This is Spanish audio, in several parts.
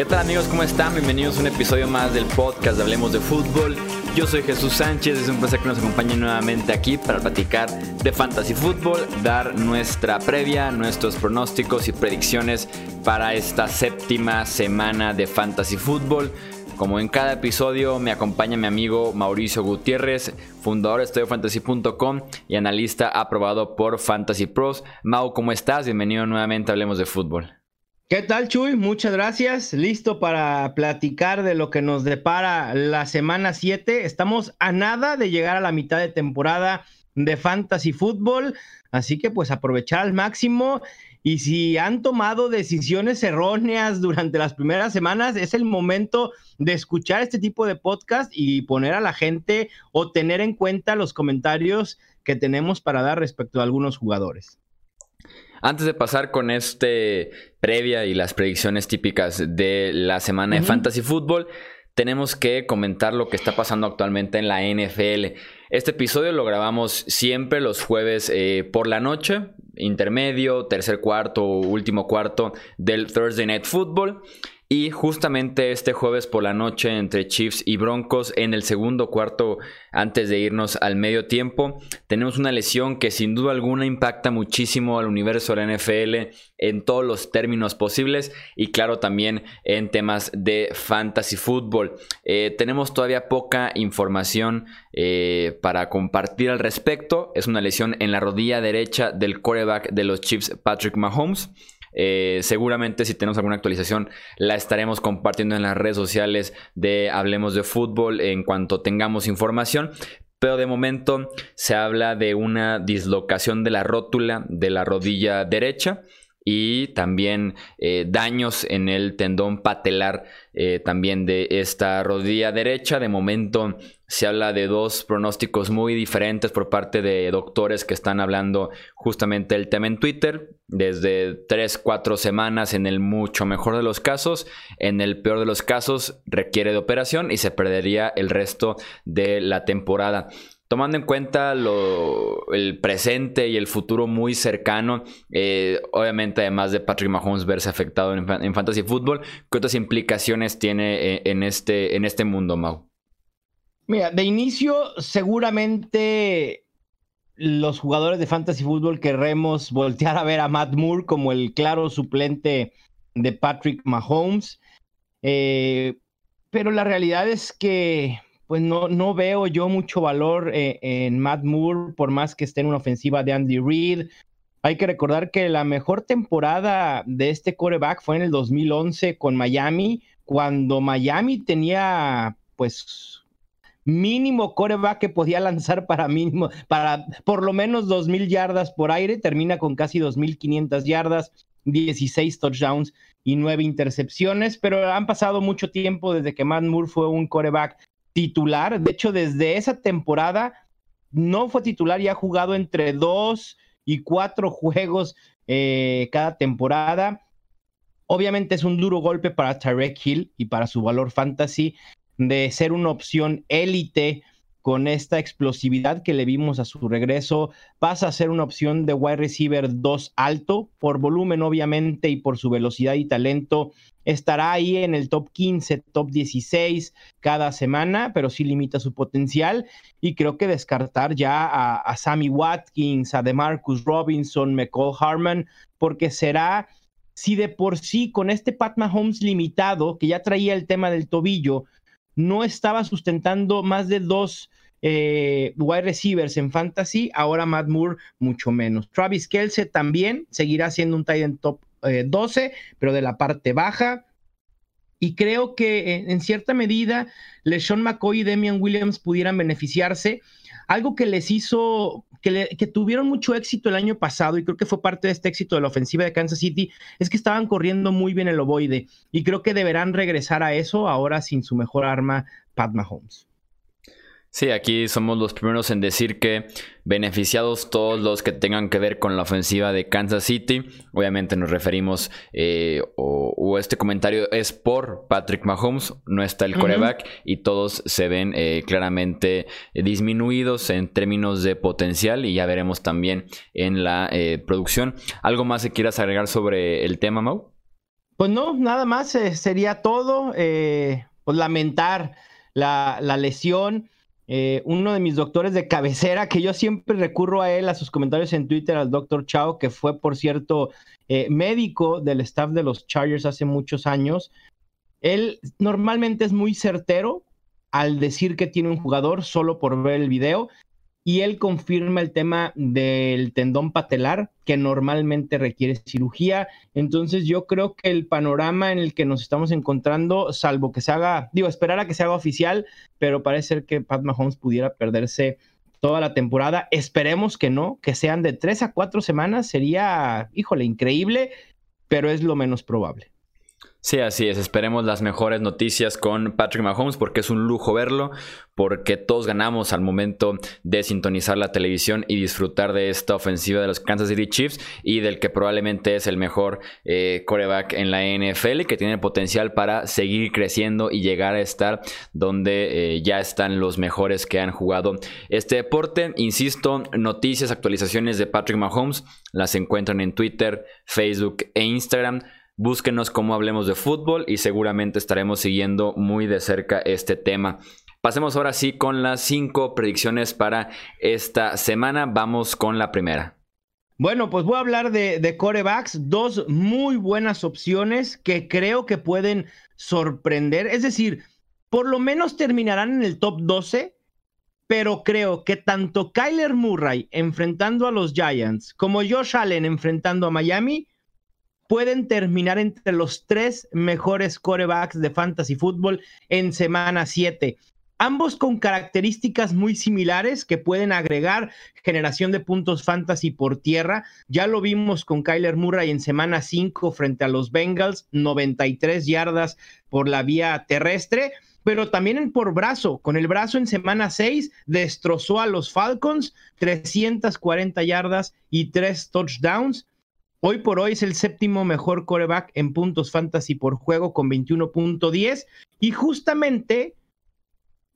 ¿Qué tal amigos? ¿Cómo están? Bienvenidos a un episodio más del podcast de Hablemos de Fútbol. Yo soy Jesús Sánchez, es un placer que nos acompañen nuevamente aquí para platicar de Fantasy Fútbol, dar nuestra previa, nuestros pronósticos y predicciones para esta séptima semana de Fantasy Fútbol. Como en cada episodio me acompaña mi amigo Mauricio Gutiérrez, fundador de EstudioFantasy.com y analista aprobado por Fantasy Pros. Mau, ¿cómo estás? Bienvenido nuevamente a Hablemos de Fútbol. ¿Qué tal, Chuy? Muchas gracias. Listo para platicar de lo que nos depara la semana 7. Estamos a nada de llegar a la mitad de temporada de Fantasy Football, así que pues aprovechar al máximo. Y si han tomado decisiones erróneas durante las primeras semanas, es el momento de escuchar este tipo de podcast y poner a la gente o tener en cuenta los comentarios que tenemos para dar respecto a algunos jugadores. Antes de pasar con este previa y las predicciones típicas de la semana de Fantasy Football, tenemos que comentar lo que está pasando actualmente en la NFL. Este episodio lo grabamos siempre los jueves eh, por la noche, intermedio, tercer cuarto, último cuarto del Thursday Night Football. Y justamente este jueves por la noche entre Chiefs y Broncos, en el segundo cuarto antes de irnos al medio tiempo, tenemos una lesión que sin duda alguna impacta muchísimo al universo de la NFL en todos los términos posibles y claro también en temas de fantasy fútbol. Eh, tenemos todavía poca información eh, para compartir al respecto. Es una lesión en la rodilla derecha del quarterback de los Chiefs, Patrick Mahomes. Eh, seguramente si tenemos alguna actualización la estaremos compartiendo en las redes sociales de Hablemos de Fútbol en cuanto tengamos información. Pero de momento se habla de una dislocación de la rótula de la rodilla derecha y también eh, daños en el tendón patelar eh, también de esta rodilla derecha. De momento se habla de dos pronósticos muy diferentes por parte de doctores que están hablando justamente el tema en Twitter. Desde 3, 4 semanas en el mucho mejor de los casos. En el peor de los casos requiere de operación y se perdería el resto de la temporada tomando en cuenta el presente y el futuro muy cercano, eh, obviamente además de Patrick Mahomes verse afectado en, fantasy fútbol, ¿qué otras implicaciones tiene eh, en, este, en este mundo, Mau? Mira, de inicio seguramente los jugadores de fantasy fútbol querremos voltear a ver a Matt Moore como el claro suplente de Patrick Mahomes. Eh, pero la realidad es que pues no, no veo yo mucho valor eh, en Matt Moore, por más que esté en una ofensiva de Andy Reid. Hay que recordar que la mejor temporada de este coreback fue en el 2011 con Miami, cuando Miami tenía pues mínimo coreback que podía lanzar para mínimo, para por lo menos 2.000 yardas por aire, termina con casi 2.500 yardas, 16 touchdowns y 9 intercepciones, pero han pasado mucho tiempo desde que Matt Moore fue un coreback titular. De hecho, desde esa temporada no fue titular y ha jugado entre dos y cuatro juegos eh, cada temporada. Obviamente es un duro golpe para Tarek Hill y para su valor fantasy de ser una opción élite con esta explosividad que le vimos a su regreso, pasa a ser una opción de wide receiver 2 alto, por volumen obviamente y por su velocidad y talento. Estará ahí en el top 15, top 16 cada semana, pero sí limita su potencial. Y creo que descartar ya a, Sammy Watkins, a DeMarcus Robinson, McCall Harman, porque será, si de por sí con este Pat Mahomes limitado, que ya traía el tema del tobillo, no estaba sustentando más de dos eh, wide receivers en fantasy, ahora Matt Moore mucho menos. Travis Kelsey también seguirá siendo un tight end top 12, eh, pero de la parte baja. Y creo que en, cierta medida LeSean McCoy y Demian Williams pudieran beneficiarse. Algo que les hizo, que, que, tuvieron mucho éxito el año pasado, y creo que fue parte de este éxito de la ofensiva de Kansas City, es que estaban corriendo muy bien el ovoide. Y creo que deberán regresar a eso ahora sin su mejor arma, Pat Mahomes. Sí, aquí somos los primeros en decir que beneficiados todos los que tengan que ver con la ofensiva de Kansas City. Obviamente nos referimos, eh, o, este comentario es por Patrick Mahomes, no está el coreback y todos se ven eh, claramente disminuidos en términos de potencial y ya veremos también en la eh, producción. ¿Algo más que quieras agregar sobre el tema, Mau? Pues no, nada más sería todo. Eh, pues lamentar la, lesión. Eh, uno de mis doctores de cabecera, que yo siempre recurro a él, a sus comentarios en Twitter, al doctor Chao, que fue, por cierto, médico del staff de los Chargers hace muchos años. Él normalmente es muy certero al decir que tiene un jugador solo por ver el video y él confirma el tema del tendón patelar que normalmente requiere cirugía. Entonces yo creo que el panorama en el que nos estamos encontrando, salvo que se haga, digo, esperar a que se haga oficial, pero parece ser que Pat Mahomes pudiera perderse toda la temporada. Esperemos que no, que sean de tres a cuatro semanas, sería, híjole, increíble, pero es lo menos probable. Sí, así es. Esperemos las mejores noticias con Patrick Mahomes porque es un lujo verlo, porque todos ganamos al momento de sintonizar la televisión y disfrutar de esta ofensiva de los Kansas City Chiefs y del que probablemente es el mejor eh, coreback en la NFL y que tiene potencial para seguir creciendo y llegar a estar donde eh, ya están los mejores que han jugado este deporte. Insisto, noticias, actualizaciones de Patrick Mahomes las encuentran en Twitter, Facebook e Instagram. Búsquenos como hablemos de fútbol y seguramente estaremos siguiendo muy de cerca este tema. Pasemos ahora sí con las cinco predicciones para esta semana. Vamos con la primera. Bueno, pues voy a hablar de, de, corebacks, dos muy buenas opciones que creo que pueden sorprender. Es decir, por lo menos terminarán en el top 12, pero creo que tanto Kyler Murray enfrentando a los Giants como Josh Allen enfrentando a Miami pueden terminar entre los tres mejores corebacks de fantasy fútbol en semana 7. Ambos con características muy similares que pueden agregar generación de puntos fantasy por tierra. Ya lo vimos con Kyler Murray en semana 5 frente a los Bengals, 93 yardas por la vía terrestre pero también por brazo. Con el brazo en semana 6 destrozó a los Falcons, 340 yardas y 3 touchdowns. Hoy por hoy es el séptimo mejor coreback en puntos fantasy por juego con 21.10 y justamente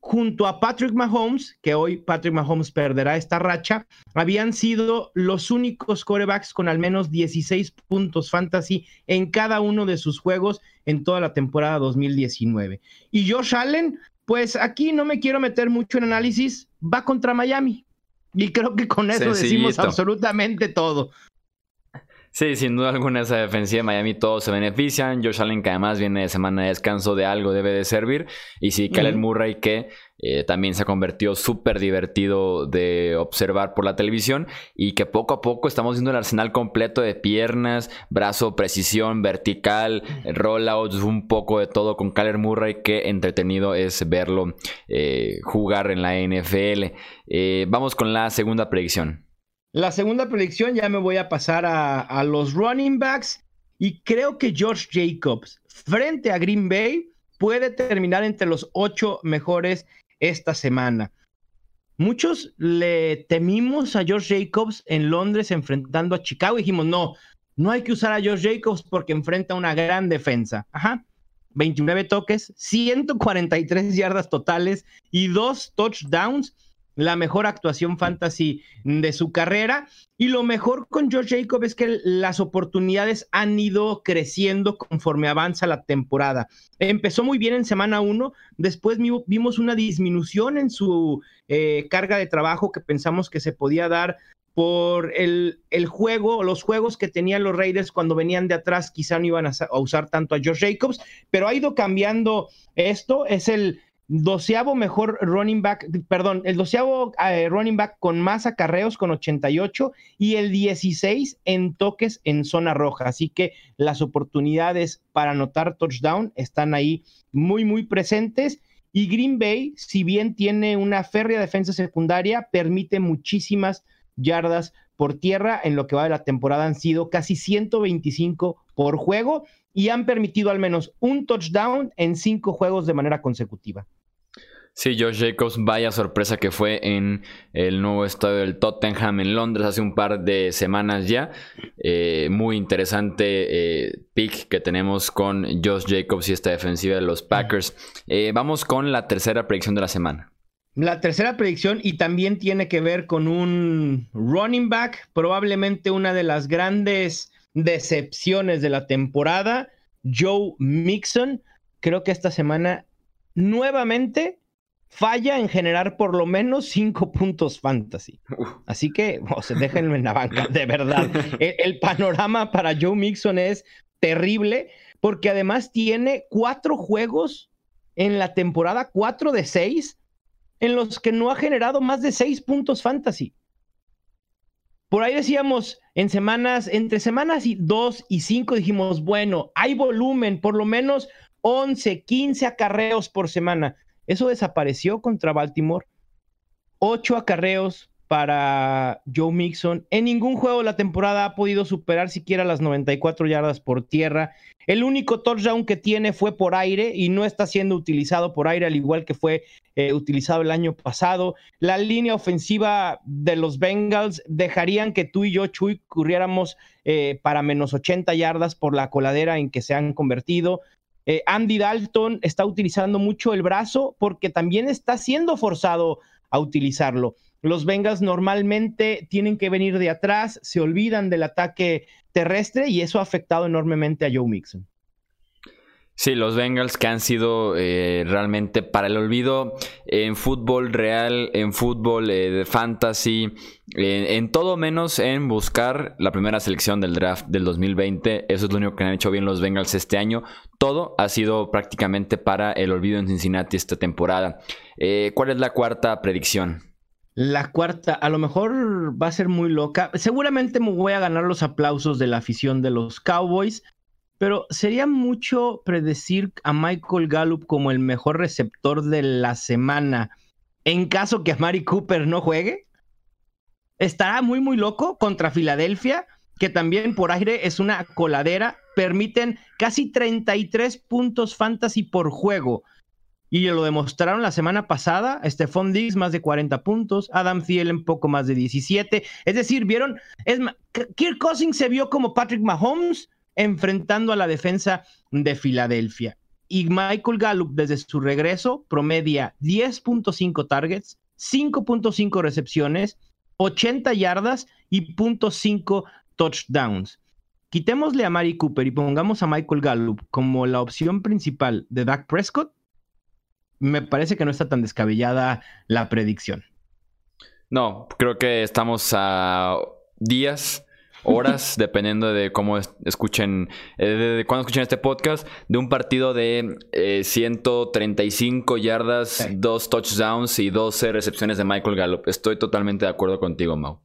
junto a Patrick Mahomes, que hoy Patrick Mahomes perderá esta racha, habían sido los únicos corebacks con al menos 16 puntos fantasy en cada uno de sus juegos en toda la temporada 2019. Y Josh Allen, pues aquí no me quiero meter mucho en análisis, va contra Miami. Y creo que con eso decimos absolutamente todo. Sí, sin duda alguna esa defensiva de Miami todos se benefician. Josh Allen que además viene de semana de descanso de algo debe de servir. Y sí, Kellen Murray que eh, también se ha convertido súper divertido de observar por la televisión y que poco a poco estamos viendo el arsenal completo de piernas, brazo, precisión, vertical, rollouts, un poco de todo con Kyler Murray que entretenido es verlo eh, jugar en la NFL. Eh, vamos con la segunda predicción. La segunda predicción ya me voy a pasar a, los running backs y creo que George Jacobs frente a Green Bay puede terminar entre los ocho mejores esta semana. Muchos le temimos a George Jacobs en Londres enfrentando a Chicago dijimos, no, no hay que usar a George Jacobs porque enfrenta una gran defensa. Ajá. 29 toques, 143 yardas totales y dos touchdowns la mejor actuación fantasy de su carrera. Y lo mejor con George Jacob es que las oportunidades han ido creciendo conforme avanza la temporada. Empezó muy bien en semana 1, después vimos una disminución en su eh, carga de trabajo que pensamos que se podía dar por el, el, juego, los juegos que tenían los Raiders cuando venían de atrás, quizá no iban a, usar tanto a George Jacobs, pero ha ido cambiando esto. Es el doceavo mejor running back, perdón, el doceavo eh, running back con más acarreos con 88 y el 16 en toques en zona roja. Así que las oportunidades para anotar touchdown están ahí muy, muy presentes. Y Green Bay, si bien tiene una férrea defensa secundaria, permite muchísimas yardas por tierra. En lo que va de la temporada han sido casi 125 por juego y han permitido al menos un touchdown en cinco juegos de manera consecutiva. Sí, Josh Jacobs, vaya sorpresa que fue en el nuevo estadio del Tottenham en Londres hace un par de semanas ya. Eh, muy interesante eh, pick que tenemos con Josh Jacobs y esta defensiva de los Packers. Eh, vamos con la tercera predicción de la semana. La tercera predicción y también tiene que ver con un running back, probablemente una de las grandes decepciones de la temporada, Joe Mixon. Creo que esta semana nuevamente falla en generar por lo menos cinco puntos fantasy. Así que, o se déjenlo en la banca, de verdad. El, panorama para Joe Mixon es terrible porque además tiene cuatro juegos en la temporada, cuatro de seis, en los que no ha generado más de seis puntos fantasy. Por ahí decíamos, en semanas, entre semanas y dos y cinco dijimos, bueno, hay volumen, por lo menos 11, 15 acarreos por semana. Eso desapareció contra Baltimore. Ocho acarreos para Joe Mixon. En ningún juego de la temporada ha podido superar siquiera las 94 yardas por tierra. El único touchdown que tiene fue por aire y no está siendo utilizado por aire, al igual que fue eh, utilizado el año pasado. La línea ofensiva de los Bengals dejarían que tú y yo, Chuy, corriéramos eh, para menos 80 yardas por la coladera en que se han convertido. Eh, Andy Dalton está utilizando mucho el brazo porque también está siendo forzado a utilizarlo. Los Bengals normalmente tienen que venir de atrás, se olvidan del ataque terrestre y eso ha afectado enormemente a Joe Mixon. Sí, los Bengals que han sido eh, realmente para el olvido en fútbol real, en fútbol eh, de fantasy, en todo menos en buscar la primera selección del draft del 2020. Eso es lo único que han hecho bien los Bengals este año. Todo ha sido prácticamente para el olvido en Cincinnati esta temporada. Eh, ¿Cuál es la cuarta predicción? La cuarta, a lo mejor va a ser muy loca. Seguramente me voy a ganar los aplausos de la afición de los Cowboys. Pero sería mucho predecir a Michael Gallup como el mejor receptor de la semana en caso que a Mari Cooper no juegue. Estará muy, muy loco contra Filadelfia, que también por aire es una coladera. Permiten casi 33 puntos fantasy por juego. Y lo demostraron la semana pasada. Stephon Diggs más de 40 puntos. Adam Thielen poco más de 17. Es decir, vieron. Es, Kirk Cousins se vio como Patrick Mahomes enfrentando a la defensa de Filadelfia. Y Michael Gallup desde su regreso promedia 10.5 targets, 5.5 recepciones, 80 yardas y .5 touchdowns. Quitémosle a Mari Cooper y pongamos a Michael Gallup como la opción principal de Dak Prescott. Me parece que no está tan descabellada la predicción. No, creo que estamos a días horas, dependiendo de cómo escuchen, eh, de, cuándo escuchen este podcast, de un partido de 135 eh, yardas, dos touchdowns y 12 recepciones de Michael Gallup. Estoy totalmente de acuerdo contigo, Mau.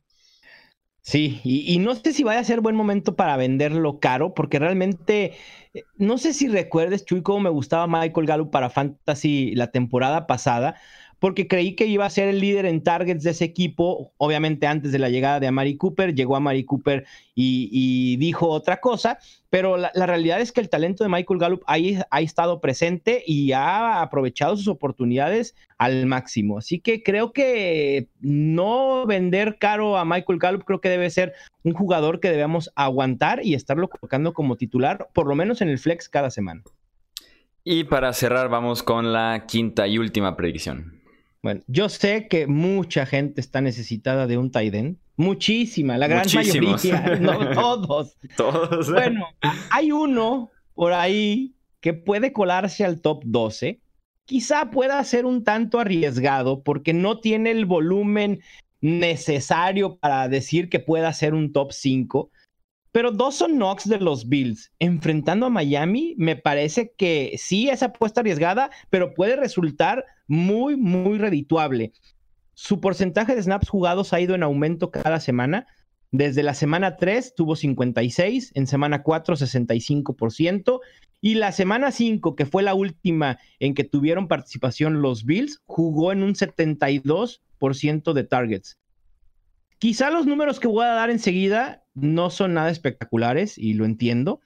Sí, y, y, no sé si vaya a ser buen momento para venderlo caro, porque realmente, eh, no sé si recuerdes, Chuy, cómo me gustaba Michael Gallup para Fantasy la temporada pasada porque creí que iba a ser el líder en targets de ese equipo, obviamente antes de la llegada de Amari Cooper, llegó Amari Cooper y, dijo otra cosa, pero la, realidad es que el talento de Michael Gallup ahí ha estado presente y ha aprovechado sus oportunidades al máximo. Así que creo que no vender caro a Michael Gallup, creo que debe ser un jugador que debemos aguantar y estarlo colocando como titular, por lo menos en el flex cada semana. Y para cerrar, vamos con la quinta y última predicción. Bueno, yo sé que mucha gente está necesitada de un Taiden. Muchísima, la gran mayoría, no todos. todos. Bueno, hay uno por ahí que puede colarse al top 12. Quizá pueda ser un tanto arriesgado porque no tiene el volumen necesario para decir que pueda ser un top 5. Pero Dawson Knox de los Bills enfrentando a Miami, me parece que sí es apuesta arriesgada, pero puede resultar muy, muy redituable. Su porcentaje de snaps jugados ha ido en aumento cada semana. Desde la semana 3 tuvo 56, en semana 4 65%, y la semana 5, que fue la última en que tuvieron participación los Bills, jugó en un 72% de targets. Quizá los números que voy a dar enseguida no son nada espectaculares y lo entiendo,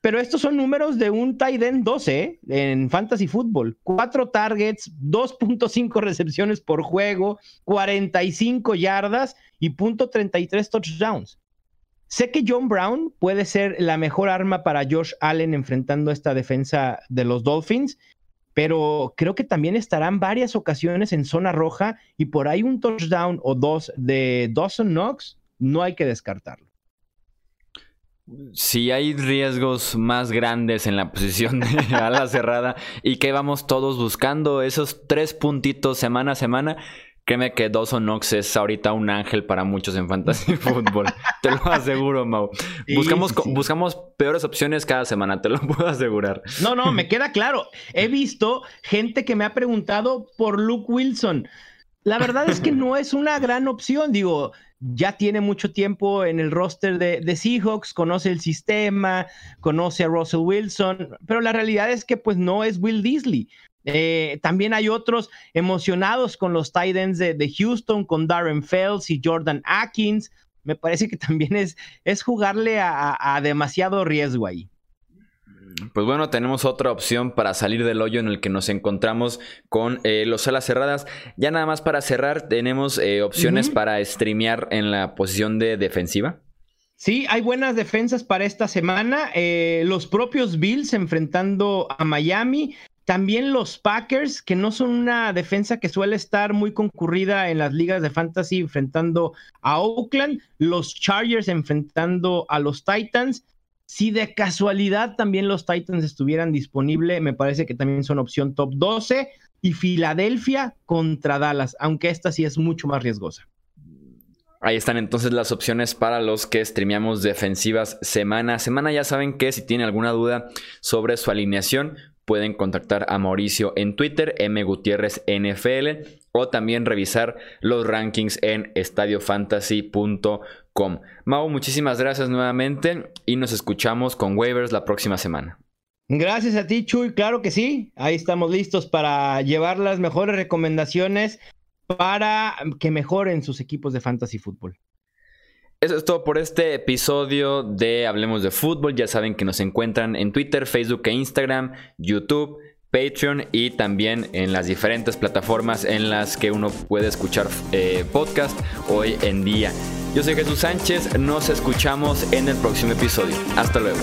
pero estos son números de un tight end 12 ¿eh? en fantasy football. Cuatro targets, 2.5 recepciones por juego, 45 yardas y .33 touchdowns. Sé que John Brown puede ser la mejor arma para Josh Allen enfrentando esta defensa de los Dolphins, pero creo que también estarán varias ocasiones en zona roja y por ahí un touchdown o dos de Dawson Knox no hay que descartarlo. si hay riesgos más grandes en la posición de ala cerrada y que vamos todos buscando esos tres puntitos semana a semana, créeme que Dawson Knox es ahorita un ángel para muchos en fantasy fútbol. te lo aseguro, Mau. buscamos, buscamos peores opciones cada semana, te lo puedo asegurar. No, no, me queda claro. He visto gente que me ha preguntado por Luke Wilson. La verdad es que no es una gran opción. Digo, ya tiene mucho tiempo en el roster de, Seahawks, conoce el sistema, conoce a Russell Wilson, pero la realidad es que pues no es Will Disley. Eh, también hay otros emocionados con los Titans de, de, Houston, con Darren Fells y Jordan Atkins. Me parece que también es, es jugarle a demasiado riesgo ahí. Pues bueno, tenemos otra opción para salir del hoyo en el que nos encontramos con eh, los alas cerradas. Ya nada más para cerrar, tenemos eh, opciones para streamear en la posición de defensiva. Sí, hay buenas defensas para esta semana. Eh, los propios Bills enfrentando a Miami. También los Packers, que no son una defensa que suele estar muy concurrida en las ligas de fantasy, enfrentando a Oakland. Los Chargers enfrentando a los Titans. Si de casualidad también los Titans estuvieran disponibles, me parece que también son opción top 12. Y Filadelfia contra Dallas, aunque esta sí es mucho más riesgosa. Ahí están entonces las opciones para los que streameamos defensivas semana a semana. Ya saben que si tienen alguna duda sobre su alineación, pueden contactar a Mauricio en Twitter, M Gutiérrez NFL, o también revisar los rankings en estadiofantasy.com. Mau, muchísimas gracias nuevamente y nos escuchamos con waivers la próxima semana. Gracias a ti, Chuy. Claro que sí. Ahí estamos listos para llevar las mejores recomendaciones para que mejoren sus equipos de fantasy fútbol. Eso es todo por este episodio de Hablemos de Fútbol. Ya saben que nos encuentran en Twitter, Facebook e Instagram, YouTube, Patreon y también en las diferentes plataformas en las que uno puede escuchar eh, podcast hoy en día. Yo soy Jesús Sánchez, nos escuchamos en el próximo episodio. Hasta luego.